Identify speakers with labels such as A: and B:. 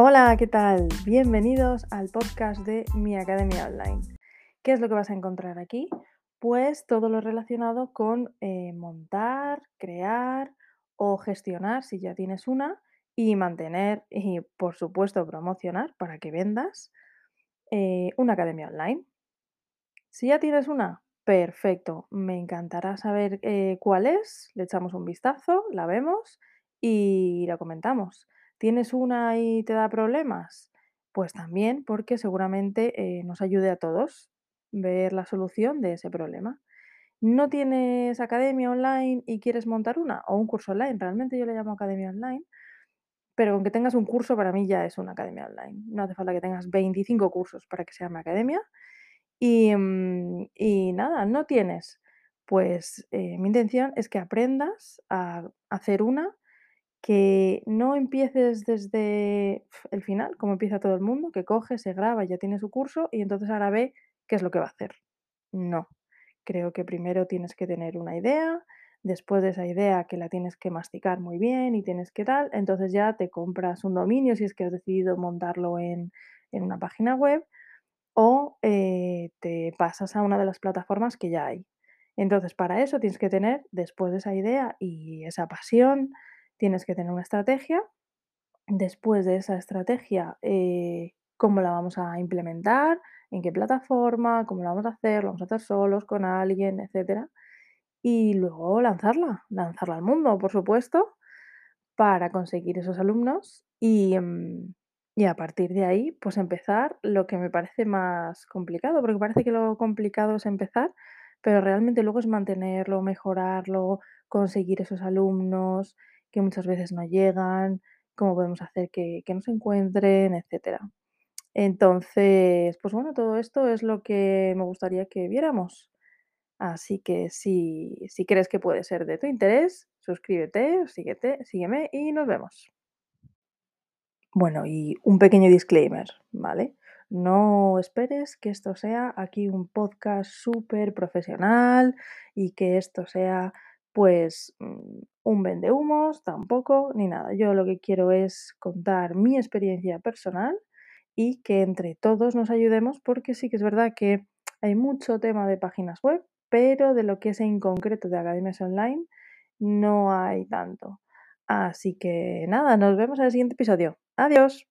A: Hola, ¿qué tal? Bienvenidos al podcast de Mi Academia Online. ¿Qué es lo que vas a encontrar aquí? Pues todo lo relacionado con eh, montar, crear o gestionar, si ya tienes una, y mantener y, por supuesto, promocionar para que vendas eh, una academia online. Si ya tienes una, perfecto. Me encantará saber eh, cuál es. Le echamos un vistazo, la vemos y la comentamos. ¿Tienes una y te da problemas? Pues también porque seguramente eh, nos ayude a todos ver la solución de ese problema. ¿No tienes academia online y quieres montar una? O un curso online. Realmente yo le llamo academia online. Pero aunque tengas un curso, para mí ya es una academia online. No hace falta que tengas 25 cursos para que sea una academia. Y, mm, y nada, no tienes. Pues eh, mi intención es que aprendas a hacer una que no empieces desde el final, como empieza todo el mundo, que coge, se graba, ya tiene su curso y entonces ahora ve qué es lo que va a hacer. No. Creo que primero tienes que tener una idea, después de esa idea que la tienes que masticar muy bien y tienes que tal, entonces ya te compras un dominio si es que has decidido montarlo en, en una página web o eh, te pasas a una de las plataformas que ya hay. Entonces, para eso tienes que tener, después de esa idea y esa pasión, tienes que tener una estrategia. Después de esa estrategia, eh, cómo la vamos a implementar, en qué plataforma, cómo la vamos a hacer, lo vamos a hacer solos, con alguien, etcétera. Y luego lanzarla, lanzarla al mundo, por supuesto, para conseguir esos alumnos y, mm, y a partir de ahí, pues empezar lo que me parece más complicado, porque parece que lo complicado es empezar, pero realmente luego es mantenerlo, mejorarlo, conseguir esos alumnos que muchas veces no llegan, cómo podemos hacer que, que nos encuentren, etcétera. Entonces, pues bueno, todo esto es lo que me gustaría que viéramos. Así que si, si crees que puede ser de tu interés, suscríbete, síguete, sígueme y nos vemos. Bueno, y un pequeño disclaimer, ¿vale? No esperes que esto sea aquí un podcast súper profesional y que esto sea pues mm, un vendehumos, tampoco, ni nada. Yo lo que quiero es contar mi experiencia personal y que entre todos nos ayudemos porque sí que es verdad que hay mucho tema de páginas web, pero de lo que es en concreto de academias online no hay tanto. Así que nada, nos vemos en el siguiente episodio. Adiós.